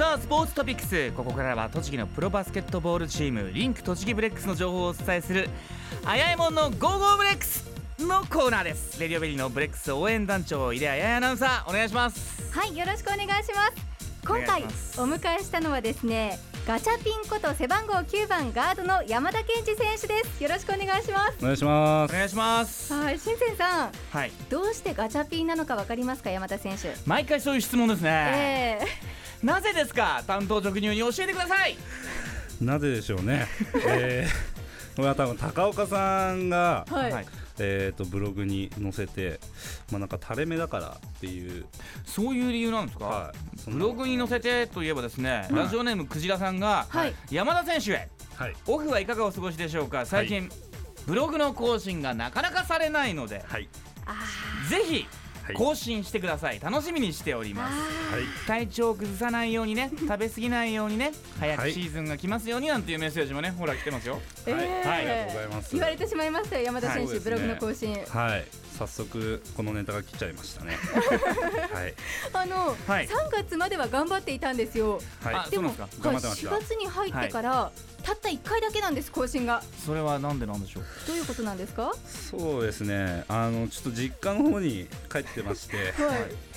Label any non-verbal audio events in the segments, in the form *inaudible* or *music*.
さあスポーツトピックス。ここからは栃木のプロバスケットボールチームリンク栃木ブレックスの情報をお伝えするあやえもんのゴーゴーブレックスのコーナーです。レディオベリーのブレックス応援団長井出あやアナウンサーお願いします。はいよろしくお願いします。今回お迎えしたのはですねガチャピンこと背番号9番ガードの山田謙治選手です。よろしくお願いします。お願いします。お願いします。はい新前さん。はい。どうしてガチャピンなのかわかりますか山田選手？毎回そういう質問ですね、えなぜですか？担当直入に教えてください。なぜでしょうね。*laughs* えー、これは多分高岡さんが、ー、はい、えー、とブログに載せてまあなんか垂れ目だからっていう。そういう理由なんですか、はい。ブログに載せてといえばですね、はいラジオネームクジラさんが、はい。山田選手へはい。オフはいかがお過ごしでしょうか？最近、ブログの更新がなかなかされないのではい。あぜひはい更新してください。楽しみにしておりーます。あはい。体調を崩さないようにね *laughs* 食べ過ぎないようにね早くはい。シーズンが来ますようになんていうメッセージもねほら来てますよ。ー、はい。えーありがとうございます。言われてしまいましたよ山田選手、はいブログの更新。はい。早速このネタが来ちゃいましたね。*laughs* はい。あの、はい。3月までは頑張っていたんですよ。はい。あでもそうなんです頑張ってました。4月に入ってから、たった1回だけなんです更新が。それはなんでなんでしょう？どういうことなんですか？そうですね。あのちょっと実家の方に帰ってまして。はい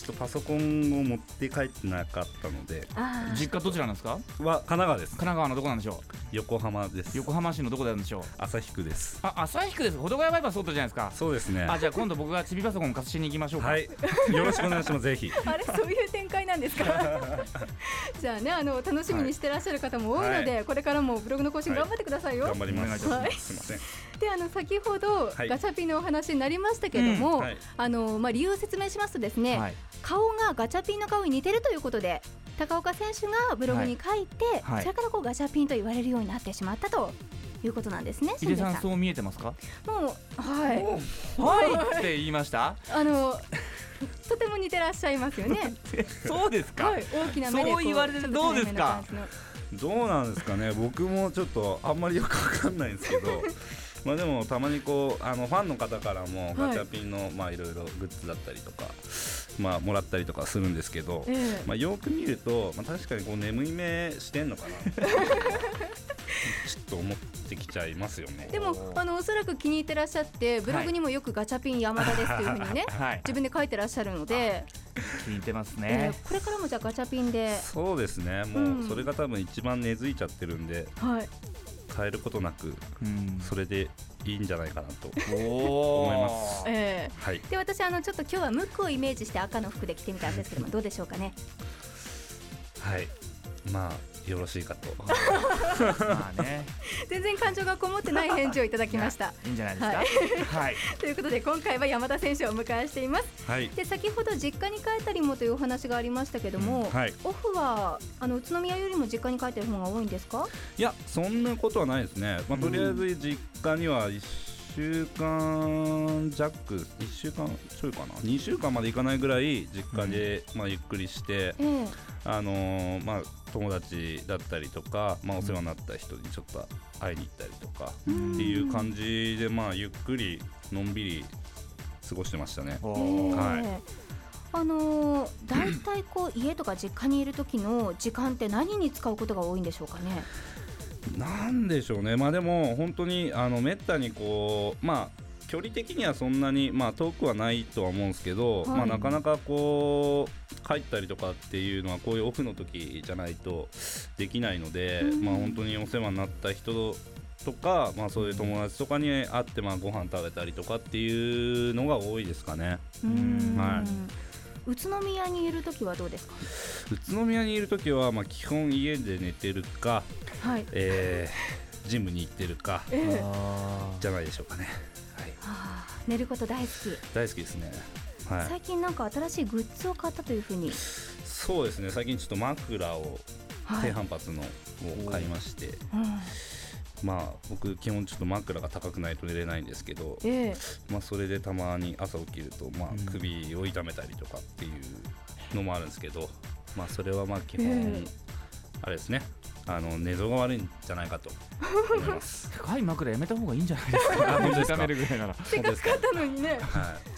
ちょっとパソコンを持って帰ってなかったので実家どちらなんですか？は神奈川です。神奈川のどこなんでしょ横浜です。う横浜市のどこであるんでしょう？旭区です。あ旭区です。保土ヶ谷バイパス通っじゃないですか。そうですね。あじゃあ今度僕がちびパソコン貸しに行きましょうか。はい。よろしくお願いします。ぜひ。*laughs* あれそういう展開なんですか？*laughs* じゃあねあの楽しみにしてらっしゃる方も多いので、これからもブログの更新はい頑張ってくださいよ、頑張ります。お願いす。すいませんであの先ほど、はい。ガチャピンのお話になりましたけれども、はい。あのまあ、理由を説明しますとですね、はい。顔がガチャピンの顔に似てるということで高岡選手がブログに書いて、はい。それからこうガチャピンと言われるようになってしまったということなんですね。井出さ新ん。そう見えてますか？もうはい。はい。*laughs* って言いました？あのとても似てらっしゃいますよね。*laughs* そうですか、はい、大きな目でこそう言われてどうですか？どうなんですかね？僕もちょっとあんまりよくわかんないんですけどまあでもたまにこうあのファンの方からもガチャピンのまあいろいろグッズだったりとかまあもらったりとかするんですけどええ。まあよく見るとまあ確かにこう眠い目してんのかな。*laughs* ちょっと思ってきちゃいますよね。でもあのおそらく気に入ってらっしゃってブログにもよくガチャピン山田ですというふうにねはい。自分で書いてらっしゃるので、気に入ってますえねーこれからもじゃあガチャピンで、そうですね。もうん。うそれが多分一番根付いちゃってるんで。はい、変えることなくうん。それでいいんじゃないかなとお思います。えはい。ーで私あのちょっと今日はムックをイメージして赤の服で着てみたんですけどもどうでしょうかね？はい。まあよろしいかと。*laughs* まあね。全然感情がこもってない返事をいただきました。*laughs* いいんじゃないですか？ははい。*laughs* ということで今回は山田選手をお迎えしています。はい。で先ほど実家に帰ったりもというお話がありましたけども、はい。オフはあの宇都宮よりも実家に帰ってる方が多いんですか？いやそんなことはないですね、まあ、とりあえず実家には1週間弱1週間ちょいかな？2週間までいかないぐらい実家で、まあ、ゆっくりして、ええ。あのーまあ、友達だったりとか、まあ、お世話になった人にちょっと会いに行ったりとかっていう感じで、まあ、ゆっくりのんびり過ごしてましたね。はい。あのー、大体こう家とか実家にいる時の時間って何に使うことが多いんでしょうかね？なんでしょうね、まあでも本当にあのめったにこう、まあ、距離的にはそんなに、まあ、遠くはないとは思うんですけど、はい。まあ、なかなかこう帰ったりとかっていうのはこういうオフの時じゃないとできないので、うん。まあ、本当にお世話になった人とか、まあ、そういう友達とかに会ってまあご飯食べたりとかっていうのが多いですかね。うーん。は宇都宮にいる時はどうですか？宇都宮にいる時は、まあ、基本家で寝てるか、はい。えージムに行ってるかええあじゃないでしょうかね。はいはあ寝ること大好き。大好きですね。はい。最近なんか新しいグッズを買ったというふうに。そうですね。最近ちょっと枕をはい。低反発のを買いまして、うんまあ僕基本ちょっと枕が高くないと寝れないんですけど、ええ。まあそれでたまに朝起きるとまうん。あ首を痛めたりとかっていうのもあるんですけど、まあそれはまあ基本、ええ。あれですね。あの寝相が悪いんじゃないかと。思います。高い枕やめた方がいいんじゃないですか。本当ですか？痛めるぐらいなら。せっかく買ったのにね。はい、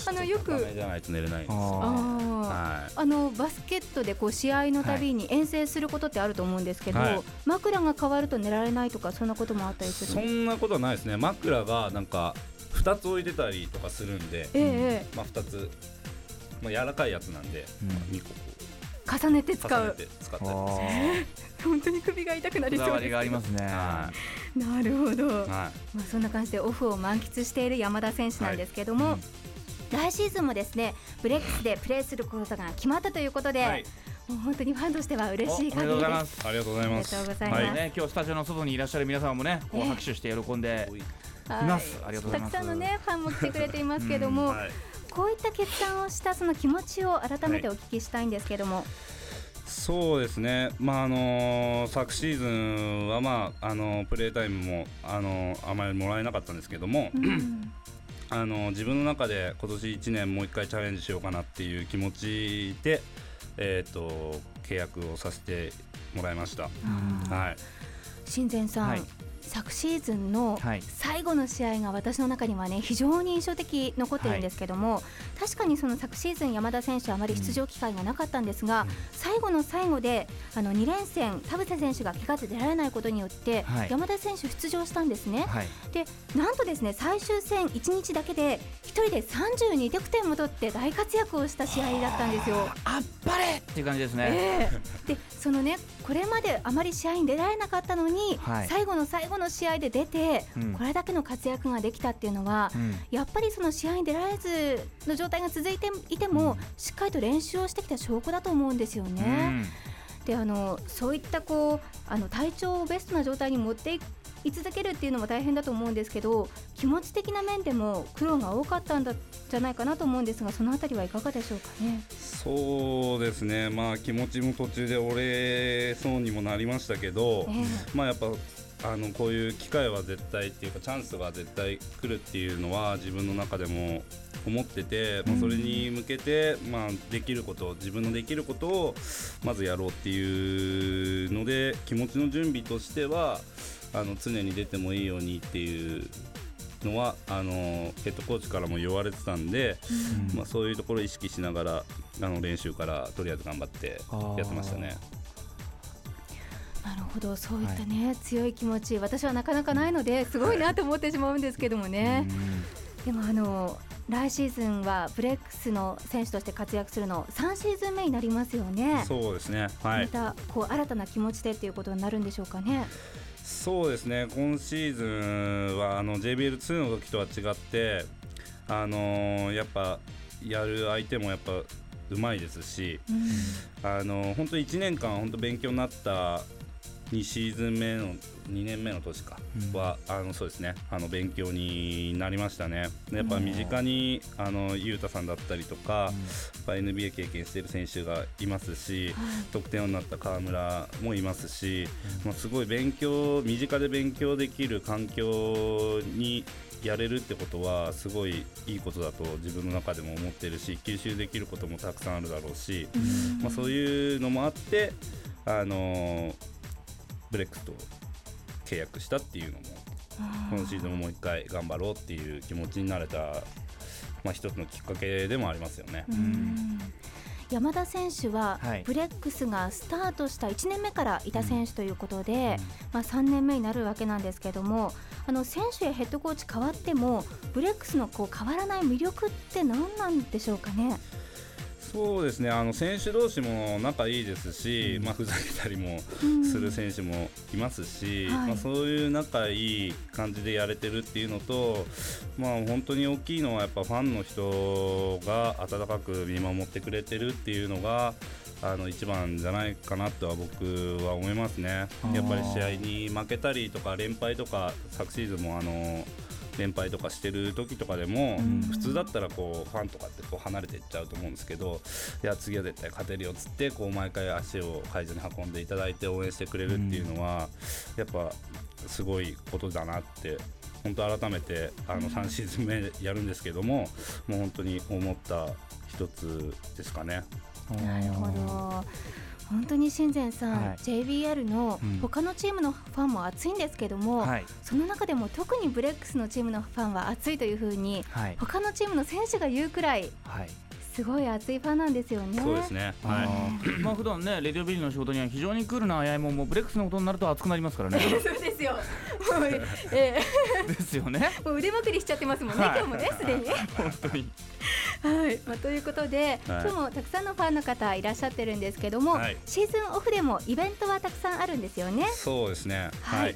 あのよく。じゃないと寝れないです。あはい。あのバスケットでこう試合のたびに遠征することってあると思うんですけど、はい。枕が変わると寝られないとかそんなこともあったりする？そんなことはないですね。枕がなんか二つ置いてたりとかするんで、ええまあ二つ、まあ柔らかいやつなんで、うん。二個こ重ねてう使う。重ねて使ったりあ *laughs* 本当に首が痛くなりそうです。こだわりがありますね。はなるほど、い。はい。まあ、そんな感じでオフを満喫している山田選手なんですけども、はい。来シーズンもですねブレックスでプレーすることが決まったということで、はい。もう本当にファンとしては嬉しい限りでます。す。ありがとうございます。ありがとうございます。はね、今日スタジオの外にいらっしゃる皆さんもね、こうええ。拍手して喜んで、はいます。ありがとうございます。たくさんのねファンも来てくれていますけども、はい。こういった決断をしたその気持ちを改めてお聞きしたいんですけども、そうですね、まああの昨シーズンは、まああのプレータイムも、あのあまりもらえなかったんですけども、うん。あの自分の中で今年1年もう一回チャレンジしようかなっていう気持ちで、えー、と契約をさせてもらいました。はい、新前さん、はい昨シーズンのはい最後の試合が私の中にはね非常に印象的残ってるんですけども、確かにその昨シーズン山田選手あまり出場機会がなかったんですが、うん最後の最後であの2連戦田臥選手が怪我で出られないことによって、はい山田選手出場したんですね。はい、でなんとですね最終戦1日だけで1人で32得点も取って大活躍をした試合だったんですよ。あっぱれっていう感じですね。ええでそのねこれまであまり試合に出られなかったのに、はい最後の最後の試合で出て、うん。これだけの活躍ができたっていうのは、うん。やっぱりその試合に出られずの状態が続いていても、うん。しっかりと練習をしてきた証拠だと思うんですよね。であのそういったこうあの体調をベストな状態に持ってい続けるっていうのも大変だと思うんですけど気持ち的な面でも苦労が多かったんだじゃないかなと思うんですがそのあたりはいかがでしょうかね。そうですね、まあ、気持ちも途中で折れそうにもなりましたけど、え。まあ、やっぱあのこういう機会は絶対っていうかチャンスが絶対来るっていうのは自分の中でも思ってて、まあ、それに向けて、まあ、できること自分のできることをまずやろうっていうので気持ちの準備としてはあの常に出てもいいようにっていうのはあのヘッドコーチからも言われてたんで、うんまあ、そういうところを意識しながらあの練習からとりあえず頑張ってやってましたね。なるほど。そういったね、強い気持ち私はなかなかないのですごいなと思ってしまうんですけどもね、でもあの来シーズンはブレックスの選手として活躍するの3シーズン目になりますよね。そうですね。はい。またこう新たな気持ちでっていうことになるんでしょうかね。そうですね。今シーズンはあの JBL2 の時とは違ってあのーやっぱやる相手もやっぱうまいですしうん。あのー本当1年間本当勉強になった2シーズン目の2年目の年か。うん。は、あのそうですね。あの勉強になりましたね。やっぱ身近にあのゆうたさんだったりとか、やっぱ NBA 経験している選手がいますし、得点王になった川村もいますし、まあ、すごい勉強身近で勉強できる環境にやれるってことはすごいいいことだと自分の中でも思ってるし吸収できることもたくさんあるだろうし、まあ、そういうのもあって、あのーブレックスと契約したっていうのも今シーズンももう一回頑張ろうっていう気持ちになれた、まあ、一つのきっかけでもありますよね。うん。山田選手ははい。ブレックスがスタートした1年目からいた選手ということで、まあ、3年目になるわけなんですけどもあの選手やヘッドコーチ変わってもブレックスのこう変わらない魅力って何なんでしょうかね？そうですねあの選手同士も仲いいですし、まあ、ふざけたりもうんする選手もいますし、はい。まあ、そういう仲いい感じでやれてるっていうのと、まあ、本当に大きいのはやっぱファンの人が温かく見守ってくれてるっていうのがあの一番じゃないかなとは僕は思いますね。やっぱり試合に負けたりとか連敗とか昨シーズンもあの連敗とかしてる時とかでも、うん。普通だったらこうファンとかってこう離れていっちゃうと思うんですけどいや次は絶対勝てるよっつってこう毎回足を会場に運んでいただいて応援してくれるっていうのは、やっぱすごいことだなって本当改めてあの3シーズン目やるんですけどももう本当に思った一つですかね。なるほど本当に新前さん、はい。JBL のうん。他のチームのファンも熱いんですけども、はい。その中でも特にブレックスのチームのファンは熱いというふうにはい。他のチームの選手が言うくらいはい。すごい熱いファンなんですよね。そうですね。あはい。ー。まあ普段ねレディオベリーの仕事には非常にクールなあやえもんもブレックスのことになると熱くなりますからね。*laughs* そうですよ。*laughs* えですよね。ーもう腕まくりしちゃってますもんね、はい。今日もね *laughs* すでに。本当に。はい、まあ、ということで、はい。今日もたくさんのファンの方いらっしゃってるんですけども、はい。シーズンオフでもイベントはたくさんあるんですよね。そうですね。ははいい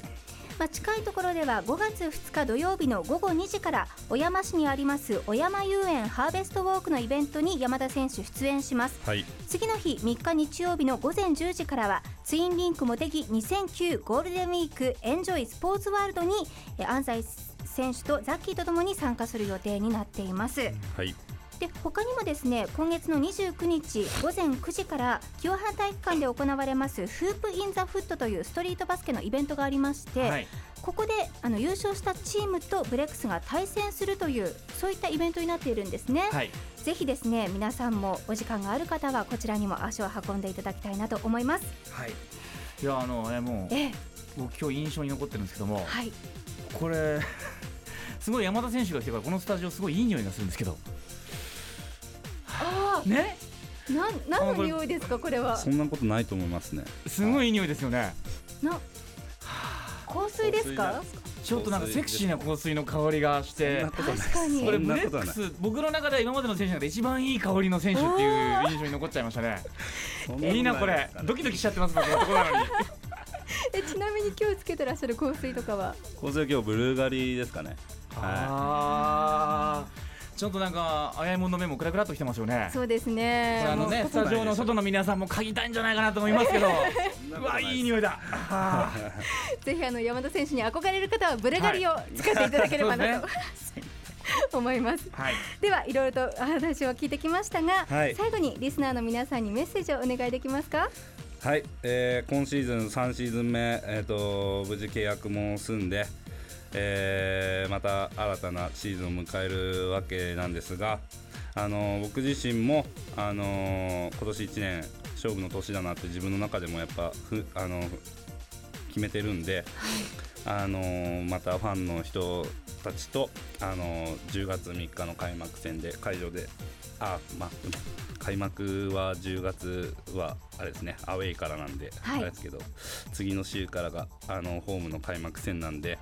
まあ、近いところでは5月2日土曜日の午後2時から小山市にあります小山遊園ハーベストウォークのイベントに山田選手出演します。はい。次の日3日日曜日の午前10時からはツインリンクモテギ2009ゴールデンウィークエンジョイスポーツワールドにえ安西選手とザッキーとともに参加する予定になっています。はいで他にもですね今月の29日午前9時から清原体育館で行われますフープ・イン・ザ・フットというストリートバスケのイベントがありまして、はい。ここであの優勝したチームとブレックスが対戦するというそういったイベントになっているんですね、はい。ぜひですね皆さんもお時間がある方はこちらにも足を運んでいただきたいなと思います。はい。いやあのあやもええ。僕今日印象に残ってるんですけどもはい。これ *laughs* すごい山田選手が来てからこのスタジオすごいいい匂いがするんですけど。あね。あなん何の匂いですかこれは。そんなことないと思いますね。すごいいい匂いですよね。な香水ですか？ちょっとなんかセクシーな香水の香りがして。確かに。これブレックス僕の中では今までの選手の中で一番いい香りの選手っていう印象に残っちゃいましたね。いいなこれドキドキしちゃってます僕のところなのに。*laughs* えちなみに今日つけてらっしゃる香水とかは？構成今日ブルーガリですかね。はあーちょっとなんかあやいもんの目もクラクラっときてますよね。そうですこねれあのねスタジオの外の皆さんも嗅ぎたいんじゃないかなと思いますけど。*laughs* うわいい匂いだ。あ *laughs* ぜひあの山田選手に憧れる方はブルガリを使っていただければなと、*laughs* 思います。ーはい。ではいろいろと話を聞いてきましたが、はい。最後にリスナーの皆さんにメッセージをお願いできますか？はい、えー今シーズン3シーズン目、えー、と無事契約も済んで、えーまた新たなシーズンを迎えるわけなんですが、あのー僕自身も、あのー今年1年勝負の年だなって自分の中でもやっぱふ、あの決めてるんで、あのーまたファンの人たちと、あのー10月3日の開幕戦で会場であまあ開幕は10月はあれですねアウェイからなんで、はいあれですけど次の週からがあのホームの開幕戦なんで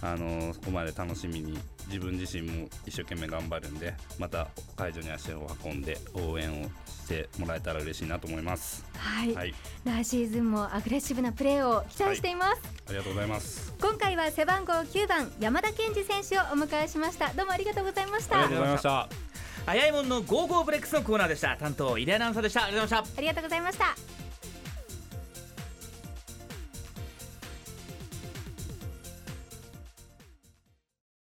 あのそこまで楽しみに自分自身も一生懸命頑張るんでまた会場に足を運んで応援をしてもらえたら嬉しいなと思います。はい、はい、来シーズンもアグレッシブなプレーを期待しています。ありがとうございます。今回は背番号9番山田謙治選手をお迎えしました。どうもありがとうございましたありがとう。ございました。あやえもんの Go Go ブレックスのコーナーでした。担当井出アナウンサーでした。ありがとうございました。ありがとうございました。